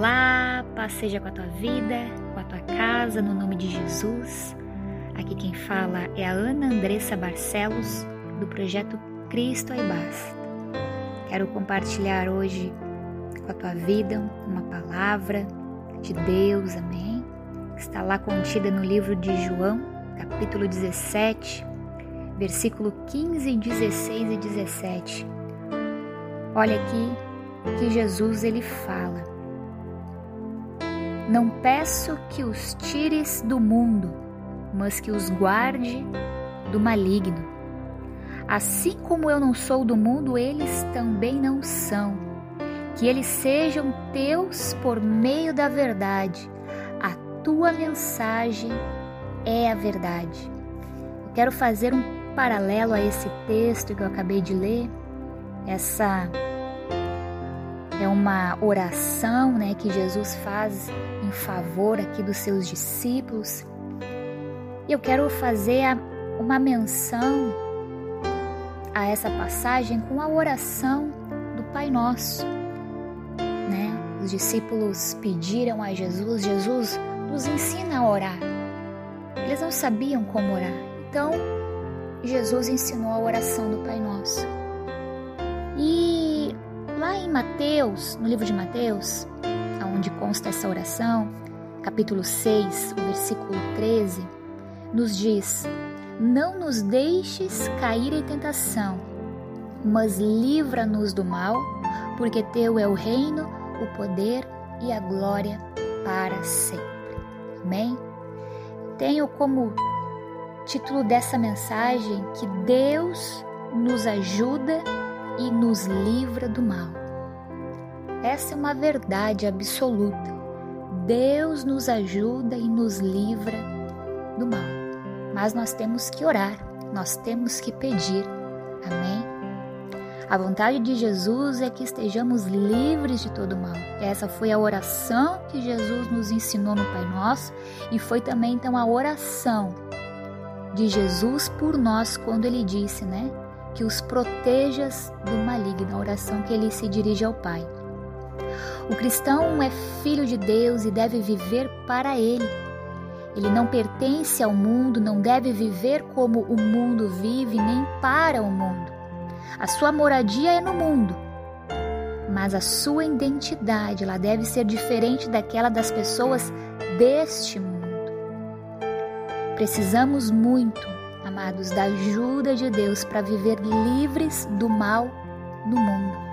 Olá, paz seja com a tua vida, com a tua casa, no nome de Jesus. Aqui quem fala é a Ana Andressa Barcelos, do projeto Cristo Aí Basta. Quero compartilhar hoje com a tua vida uma palavra de Deus, amém? Está lá contida no livro de João, capítulo 17, versículo 15, 16 e 17. Olha aqui que Jesus ele fala: Não peço que os tires do mundo, mas que os guarde do maligno. Assim como eu não sou do mundo, eles também não são. Que eles sejam teus por meio da verdade. A tua mensagem é a verdade. Eu quero fazer um paralelo a esse texto que eu acabei de ler. Essa é uma oração, né, que Jesus faz em favor aqui dos seus discípulos. E eu quero fazer uma menção a essa passagem com a oração do Pai Nosso. Né? Os discípulos pediram a Jesus, Jesus nos ensina a orar. Eles não sabiam como orar. Então, Jesus ensinou a oração do Pai Nosso. E lá em Mateus, no livro de Mateus, onde consta essa oração, capítulo 6, o versículo 13, nos diz: Não nos deixes cair em tentação, mas livra-nos do mal, porque teu é o reino, o poder e a glória para sempre. Amém? Tenho como título dessa mensagem que Deus nos ajuda e nos livra do mal. Essa é uma verdade absoluta. Deus nos ajuda e nos livra do mal. Mas nós temos que orar, nós temos que pedir. Amém? A vontade de Jesus é que estejamos livres de todo mal. Essa foi a oração que Jesus nos ensinou no Pai Nosso e foi também então a oração de Jesus por nós quando ele disse, né? que os protejas do maligno, a oração que ele se dirige ao Pai. O cristão é filho de Deus e deve viver para ele. Ele não pertence ao mundo, não deve viver como o mundo vive, nem para o mundo. A sua moradia é no mundo, mas a sua identidade ela deve ser diferente daquela das pessoas deste mundo. Precisamos muito amados, da ajuda de Deus para viver livres do mal no mundo.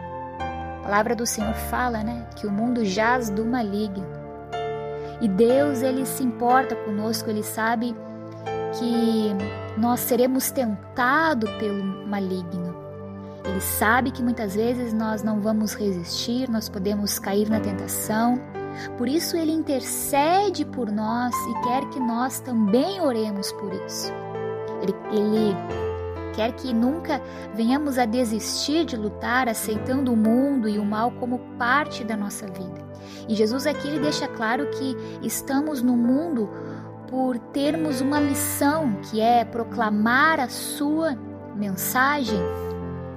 Palavra do Senhor fala, né, que o mundo jaz do maligno. E Deus, ele se importa conosco, ele sabe que nós seremos tentados pelo maligno. Ele sabe que muitas vezes nós não vamos resistir, nós podemos cair na tentação. Por isso ele intercede por nós e quer que nós também oremos por isso. Ele, ele quer que nunca venhamos a desistir de lutar, aceitando o mundo e o mal como parte da nossa vida. E Jesus aqui ele deixa claro que estamos no mundo por termos uma missão que é proclamar a sua mensagem.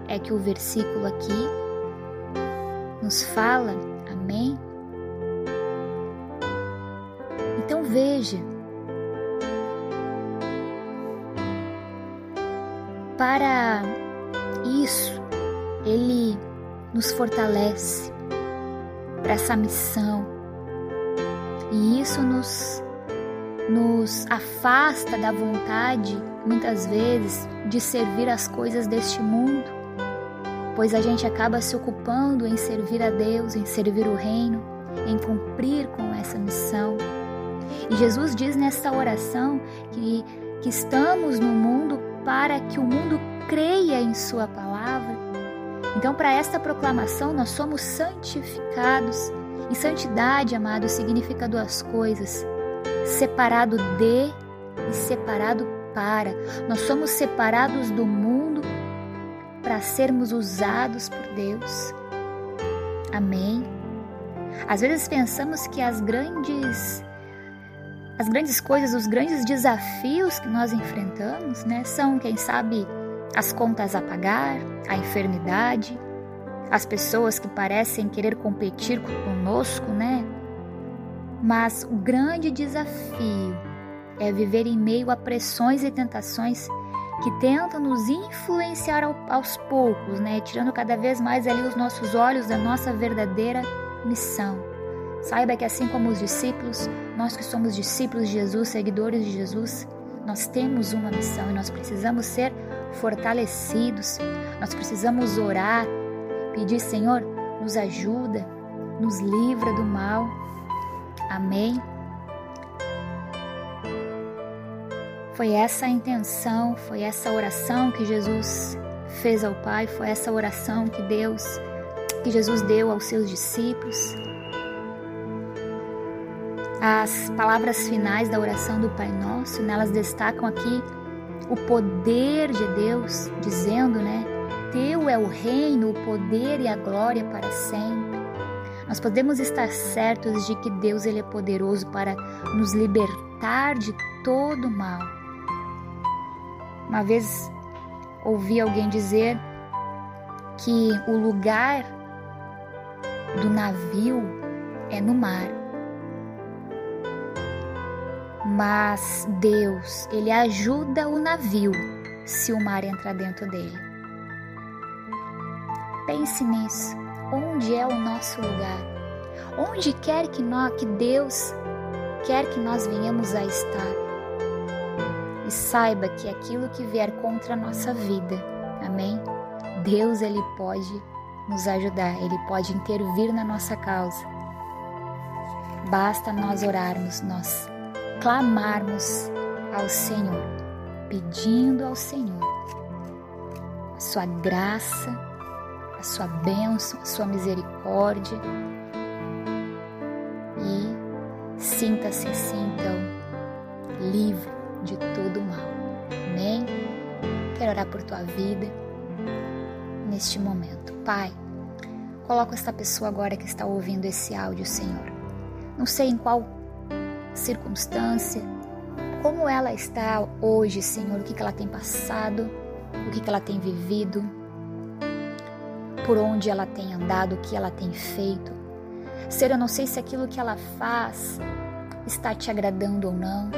É que o versículo aqui nos fala, amém? Então veja, para isso, Ele nos fortalece para essa missão. E isso nos, nos afasta da vontade, muitas vezes, de servir as coisas deste mundo, pois a gente acaba se ocupando em servir a Deus, em servir o Reino, em cumprir com essa missão. E Jesus diz nesta oração que, que estamos no mundo para que o mundo creia em Sua palavra. Então, para esta proclamação, nós somos santificados. E santidade, amado, significa duas coisas: separado de e separado para. Nós somos separados do mundo para sermos usados por Deus. Amém. Às vezes pensamos que as grandes as grandes coisas, os grandes desafios que nós enfrentamos, né, são, quem sabe, as contas a pagar, a enfermidade, as pessoas que parecem querer competir conosco, né, Mas o grande desafio é viver em meio a pressões e tentações que tentam nos influenciar aos poucos, né? Tirando cada vez mais ali os nossos olhos da nossa verdadeira missão. Saiba que assim como os discípulos, nós que somos discípulos de Jesus, seguidores de Jesus, nós temos uma missão e nós precisamos ser fortalecidos. Nós precisamos orar, pedir, Senhor, nos ajuda, nos livra do mal. Amém. Foi essa a intenção, foi essa oração que Jesus fez ao Pai, foi essa oração que Deus, que Jesus deu aos seus discípulos. As palavras finais da oração do Pai Nosso, nelas destacam aqui o poder de Deus, dizendo, né? Teu é o reino, o poder e a glória para sempre. Nós podemos estar certos de que Deus ele é poderoso para nos libertar de todo mal uma vez ouvi alguém dizer que o lugar do navio é no mar. Mas Deus, ele ajuda o navio se o mar entrar dentro dele. Pense nisso. Onde é o nosso lugar? Onde quer que nós, que Deus quer que nós venhamos a estar? e saiba que aquilo que vier contra a nossa vida, amém? Deus ele pode nos ajudar, ele pode intervir na nossa causa. Basta nós orarmos, nós clamarmos ao Senhor, pedindo ao Senhor a sua graça, a sua bênção, a sua misericórdia. E sinta-se assim, então, livre de todo mal. Amém? Quero orar por tua vida neste momento. Pai, coloca esta pessoa agora que está ouvindo esse áudio, Senhor. Não sei em qual circunstância, como ela está hoje, Senhor, o que, ela tem passado, o que, que ela tem vivido, por onde ela tem andado, o que ela tem feito. Senhor, eu não sei se aquilo que ela faz está te agradando ou não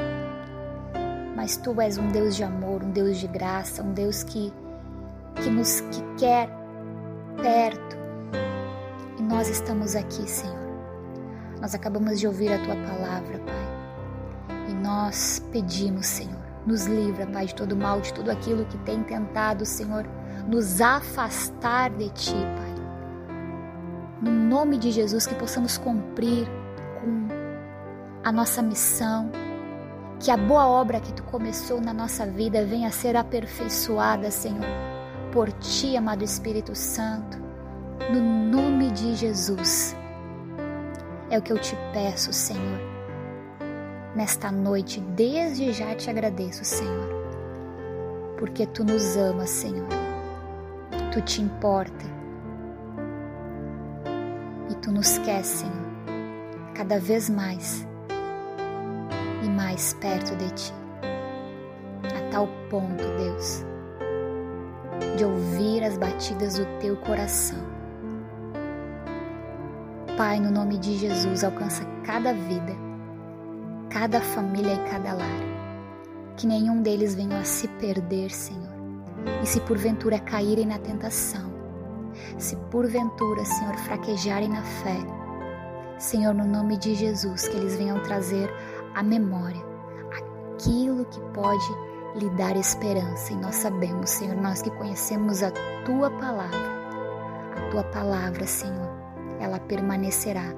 mas tu és um Deus de amor, um Deus de graça, um Deus que, que nos que quer perto. E nós estamos aqui, Senhor. Nós acabamos de ouvir a tua palavra, Pai. E nós pedimos, Senhor, nos livra, Pai, de todo mal, de tudo aquilo que tem tentado, Senhor, nos afastar de ti, Pai. No nome de Jesus, que possamos cumprir com a nossa missão, que a boa obra que tu começou na nossa vida venha a ser aperfeiçoada, Senhor, por ti, amado Espírito Santo, no nome de Jesus. É o que eu te peço, Senhor. Nesta noite, desde já te agradeço, Senhor, porque tu nos amas, Senhor. Tu te importa. E tu nos quer, Senhor, cada vez mais e mais perto de ti. A tal ponto, Deus, de ouvir as batidas do teu coração. Pai, no nome de Jesus, alcança cada vida, cada família e cada lar. Que nenhum deles venha a se perder, Senhor. E se porventura caírem na tentação, se porventura, Senhor, fraquejarem na fé, Senhor, no nome de Jesus, que eles venham trazer a memória, aquilo que pode lhe dar esperança. E nós sabemos, Senhor, nós que conhecemos a tua palavra, a tua palavra, Senhor, ela permanecerá.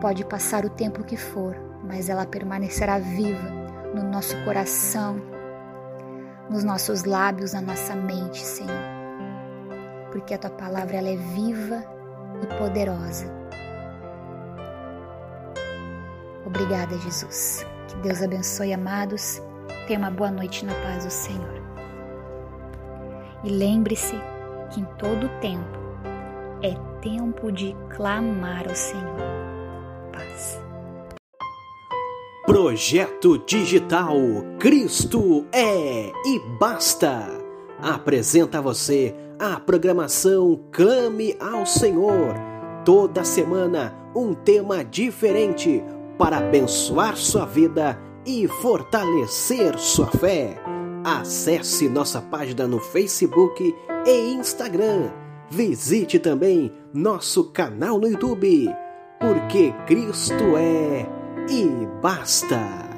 Pode passar o tempo que for, mas ela permanecerá viva no nosso coração, nos nossos lábios, na nossa mente, Senhor. Porque a tua palavra ela é viva e poderosa Obrigada, Jesus. Que Deus abençoe, amados. Tenha uma boa noite na paz do Senhor. E lembre-se que em todo tempo é tempo de clamar ao Senhor. Paz. Projeto Digital Cristo é e basta. Apresenta a você a programação Clame ao Senhor. Toda semana um tema diferente para abençoar sua vida e fortalecer sua fé. Acesse nossa página no Facebook e Instagram. Visite também nosso canal no YouTube, porque Cristo é e basta.